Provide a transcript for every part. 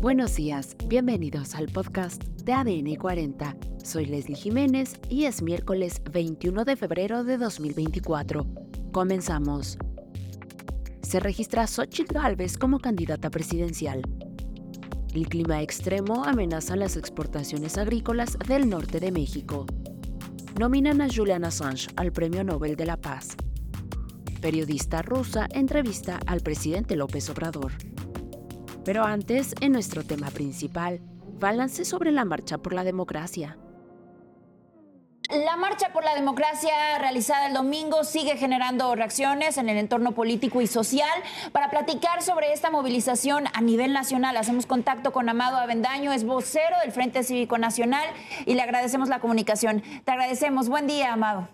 Buenos días, bienvenidos al podcast de ADN 40. Soy Leslie Jiménez y es miércoles 21 de febrero de 2024. Comenzamos. Se registra Xochitl Gálvez como candidata presidencial. El clima extremo amenaza las exportaciones agrícolas del norte de México. Nominan a Julian Assange al Premio Nobel de la Paz. Periodista rusa entrevista al presidente López Obrador. Pero antes, en nuestro tema principal, balance sobre la marcha por la democracia. La marcha por la democracia realizada el domingo sigue generando reacciones en el entorno político y social. Para platicar sobre esta movilización a nivel nacional, hacemos contacto con Amado Avendaño, es vocero del Frente Cívico Nacional y le agradecemos la comunicación. Te agradecemos. Buen día, Amado.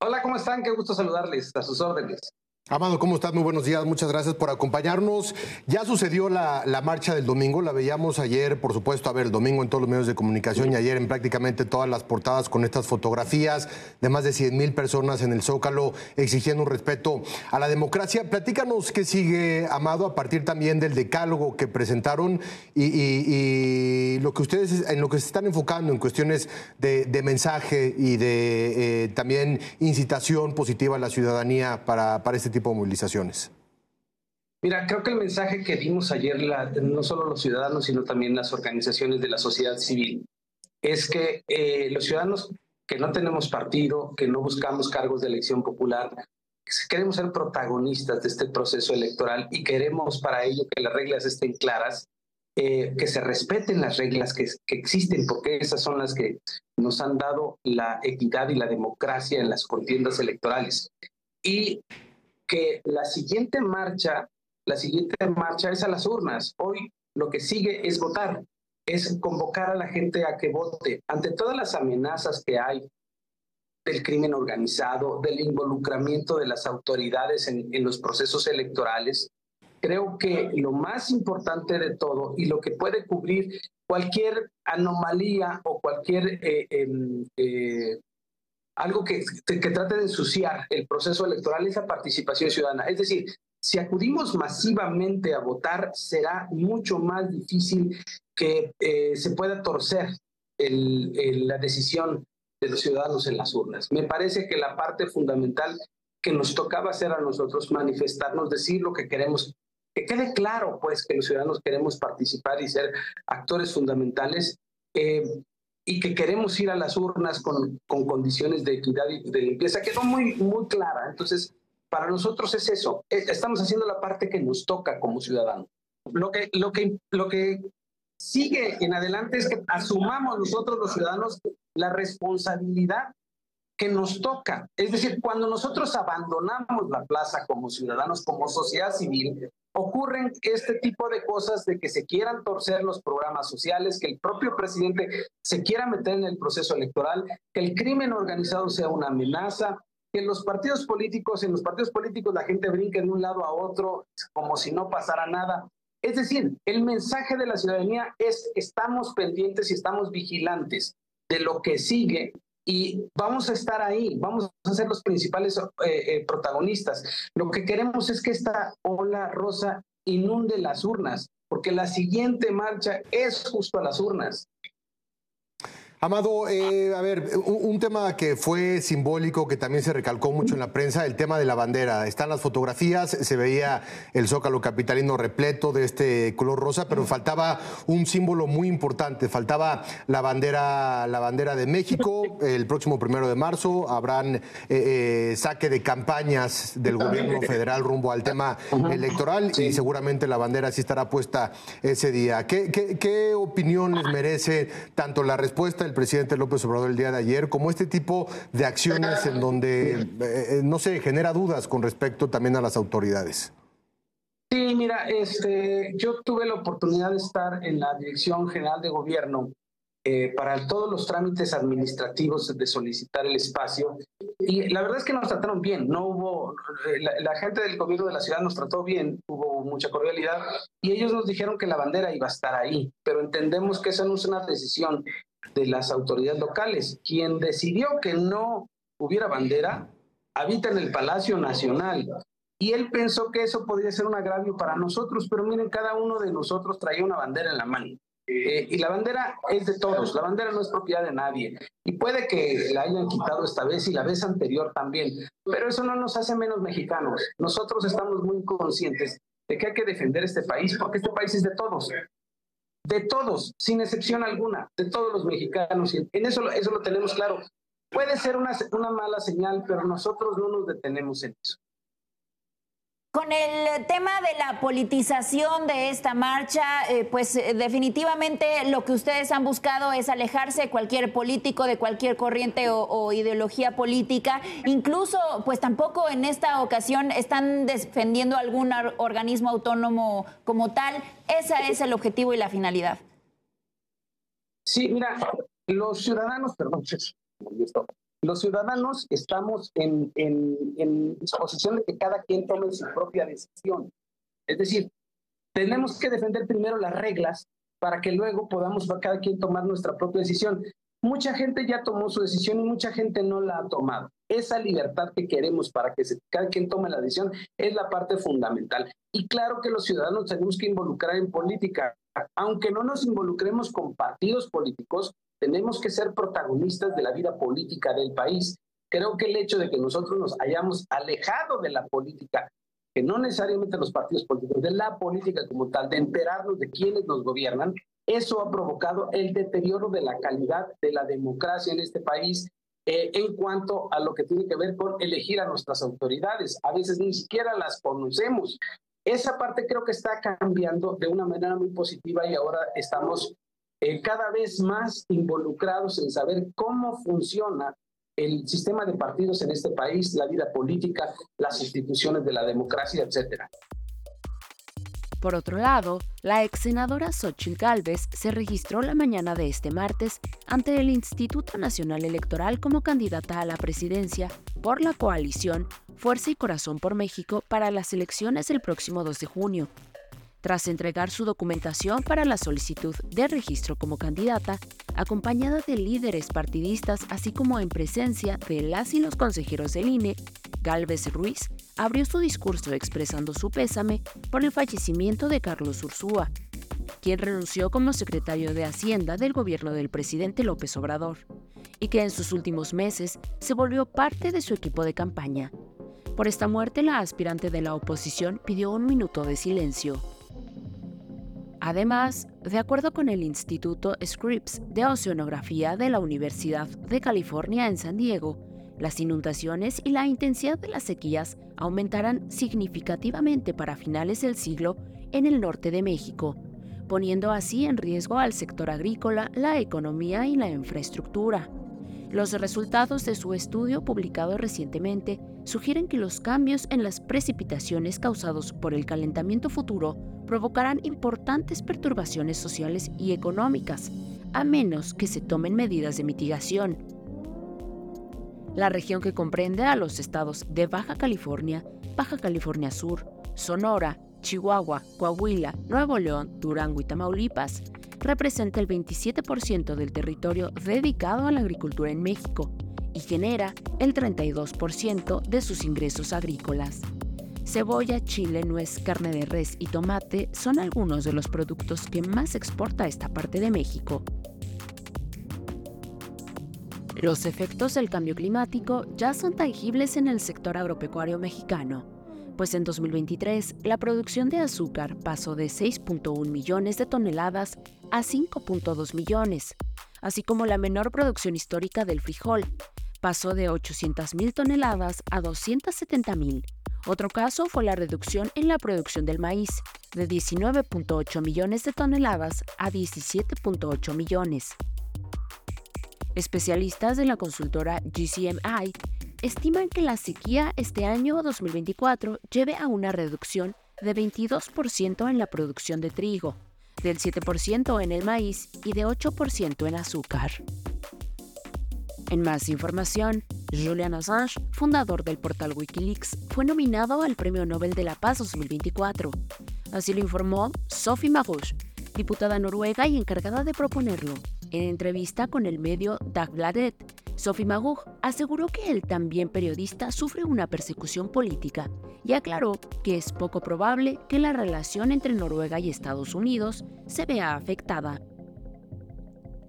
Hola, ¿cómo están? Qué gusto saludarles. A sus órdenes. Amado, ¿cómo estás? Muy buenos días, muchas gracias por acompañarnos. Ya sucedió la, marcha del domingo, la veíamos ayer, por supuesto, a ver, el domingo en todos los medios de comunicación y ayer en prácticamente todas las portadas con estas fotografías de más de 100 mil personas en el Zócalo exigiendo un respeto a la democracia. Platícanos qué sigue, Amado, a partir también del decálogo que presentaron y, lo que ustedes en lo que se están enfocando en cuestiones de, mensaje y de eh, también incitación positiva a la ciudadanía para, para este tipo de movilizaciones? Mira, creo que el mensaje que dimos ayer, no solo los ciudadanos, sino también las organizaciones de la sociedad civil, es que eh, los ciudadanos que no tenemos partido, que no buscamos cargos de elección popular, queremos ser protagonistas de este proceso electoral y queremos para ello que las reglas estén claras, eh, que se respeten las reglas que, que, existen, porque esas son las que nos han dado la equidad y la democracia en las contiendas electorales. Y que la siguiente marcha, la siguiente marcha es a las urnas. Hoy lo que sigue es votar, es convocar a la gente a que vote. Ante todas las amenazas que hay del crimen organizado, del involucramiento de las autoridades en, los procesos electorales, creo que lo más importante de todo y lo que puede cubrir cualquier anomalía o cualquier eh, em, eh, algo que, que trate de ensuciar el proceso electoral es la participación ciudadana. Es decir, si acudimos masivamente a votar, será mucho más difícil que eh, se pueda torcer la decisión de los ciudadanos en las urnas. Me parece que la parte fundamental que nos tocaba hacer a nosotros, manifestarnos, decir lo que queremos, que quede claro, pues, que los ciudadanos queremos participar y ser actores fundamentales, eh, y que queremos ir a las urnas con, con condiciones de equidad y de limpieza, quedó muy, muy clara. Entonces, para nosotros es eso, estamos haciendo la parte que nos toca como ciudadanos. Lo que, lo que, lo que sigue en adelante es que asumamos nosotros los ciudadanos la responsabilidad que nos toca. Es decir, cuando nosotros abandonamos la plaza como ciudadanos, como sociedad civil, ocurren este tipo de cosas de que se quieran torcer los programas sociales, que el propio presidente se quiera meter en el proceso electoral, que el crimen organizado sea una amenaza, que los partidos políticos, en los partidos políticos la gente brinque de un lado a otro como si no pasara nada. Es decir, el mensaje de la ciudadanía es estamos pendientes y estamos vigilantes de lo que sigue y vamos a estar ahí, vamos a ser los principales eh, eh, protagonistas. Lo que queremos es que esta ola rosa inunde las urnas, porque la siguiente marcha es justo a las urnas. Amado, eh, a ver, un, tema que fue simbólico, que también se recalcó mucho en la prensa, el tema de la bandera. Están las fotografías, se veía el zócalo capitalino repleto de este color rosa, pero faltaba un símbolo muy importante, faltaba la bandera, la bandera de México. El próximo primero de marzo habrán eh, eh, saque de campañas del gobierno federal rumbo al tema electoral y seguramente la bandera sí estará puesta ese día. ¿Qué, opinión les merece tanto la respuesta presidente López Obrador el día de ayer, como este tipo de acciones en donde, eh, eh, no sé, genera dudas con respecto también a las autoridades. Sí, mira, este, yo tuve la oportunidad de estar en la Dirección General de Gobierno eh, para todos los trámites administrativos de solicitar el espacio. Y la verdad es que nos trataron bien, no hubo, la, la, gente del gobierno de la ciudad nos trató bien, hubo mucha cordialidad y ellos nos dijeron que la bandera iba a estar ahí, pero entendemos que esa no es una decisión de las autoridades locales. Quien decidió que no hubiera bandera habita en el Palacio Nacional y él pensó que eso podría ser un agravio para nosotros, pero miren, cada uno de nosotros traía una bandera en la mano. Eh, y la bandera es de todos, la bandera no es propiedad de nadie. Y puede que la hayan quitado esta vez y la vez anterior también, pero eso no nos hace menos mexicanos. Nosotros estamos muy conscientes de que hay que defender este país porque este país es de todos. De todos, sin excepción alguna, de todos los mexicanos. Y en eso, eso lo tenemos claro. Puede ser una, una mala señal, pero nosotros no nos detenemos en eso. Con el tema de la politización de esta marcha, eh, pues eh, definitivamente lo que ustedes han buscado es alejarse de cualquier político, de cualquier corriente o, ideología política. Incluso, pues tampoco en esta ocasión están defendiendo algún organismo autónomo como tal. Ese es el objetivo y la finalidad. Sí, mira, los ciudadanos, perdón, los ciudadanos estamos en, en, disposición de que cada quien tome su propia decisión. Es decir, tenemos que defender primero las reglas para que luego podamos cada quien tomar nuestra propia decisión. Mucha gente ya tomó su decisión y mucha gente no la ha tomado. Esa libertad que queremos para que cada quien tome la decisión es la parte fundamental. Y claro que los ciudadanos tenemos que involucrar en política. Aunque no nos involucremos con partidos políticos, tenemos que ser protagonistas de la vida política del país. Creo que el hecho de que nosotros nos hayamos alejado de la política, que no necesariamente los partidos políticos, de la política como tal, de enterarnos de quienes nos gobiernan, eso ha provocado el deterioro de la calidad de la democracia en este país eh, en cuanto a lo que tiene que ver con elegir a nuestras autoridades. A veces ni siquiera las conocemos. Esa parte creo que está cambiando de una manera muy positiva y ahora estamos eh, cada vez más involucrados en saber cómo funciona el sistema de partidos en este país, la vida política, las instituciones de la democracia, etcétera. Por otro lado, la ex senadora Xochitl Gálvez se registró la mañana de este martes ante el Instituto Nacional Electoral como candidata a la presidencia por la coalición Fuerza y Corazón por México para las elecciones del próximo 2 de junio. Tras entregar su documentación para la solicitud de registro como candidata, acompañada de líderes partidistas así como en presencia de las y los consejeros del INE, Galvez Ruiz abrió su discurso expresando su pésame por el fallecimiento de Carlos Ursúa, quien renunció como secretario de Hacienda del gobierno del presidente López Obrador, y que en sus últimos meses se volvió parte de su equipo de campaña. Por esta muerte, la aspirante de la oposición pidió un minuto de silencio. Además, de acuerdo con el Instituto Scripps de Oceanografía de la Universidad de California en San Diego, las inundaciones y la intensidad de las sequías aumentarán significativamente para finales del siglo en el norte de México, poniendo así en riesgo al sector agrícola, la economía y la infraestructura. Los resultados de su estudio publicado recientemente sugieren que los cambios en las precipitaciones causados por el calentamiento futuro provocarán importantes perturbaciones sociales y económicas, a menos que se tomen medidas de mitigación. La región que comprende a los estados de Baja California, Baja California Sur, Sonora, Chihuahua, Coahuila, Nuevo León, Durango y Tamaulipas representa el 27% del territorio dedicado a la agricultura en México y genera el 32% de sus ingresos agrícolas. Cebolla, chile, nuez, carne de res y tomate son algunos de los productos que más exporta esta parte de México. Los efectos del cambio climático ya son tangibles en el sector agropecuario mexicano pues en 2023 la producción de azúcar pasó de 6.1 millones de toneladas a 5.2 millones, así como la menor producción histórica del frijol, pasó de 800.000 toneladas a 270.000. Otro caso fue la reducción en la producción del maíz, de 19.8 millones de toneladas a 17.8 millones. Especialistas de la consultora GCMI estiman que la sequía este año 2024 lleve a una reducción de 22% en la producción de trigo, del 7% en el maíz y de 8% en azúcar. En más información, Julian Assange, fundador del portal Wikileaks, fue nominado al Premio Nobel de la Paz 2024. Así lo informó Sophie Marouche, diputada noruega y encargada de proponerlo, en entrevista con el medio Dagbladet, Sophie Magug aseguró que el también periodista sufre una persecución política y aclaró que es poco probable que la relación entre Noruega y Estados Unidos se vea afectada.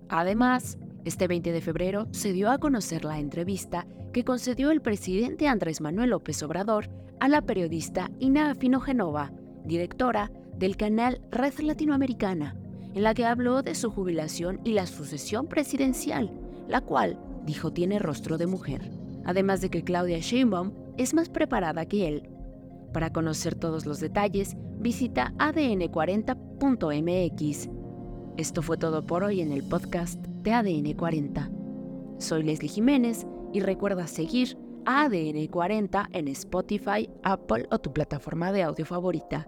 Además, este 20 de febrero se dio a conocer la entrevista que concedió el presidente Andrés Manuel López Obrador a la periodista Ina Finogenova, directora del canal Red Latinoamericana, en la que habló de su jubilación y la sucesión presidencial, la cual, dijo, tiene rostro de mujer, además de que Claudia Sheinbaum es más preparada que él. Para conocer todos los detalles, visita adn40.mx. Esto fue todo por hoy en el podcast de ADN 40. Soy Leslie Jiménez y recuerda seguir a ADN 40 en Spotify, Apple o tu plataforma de audio favorita.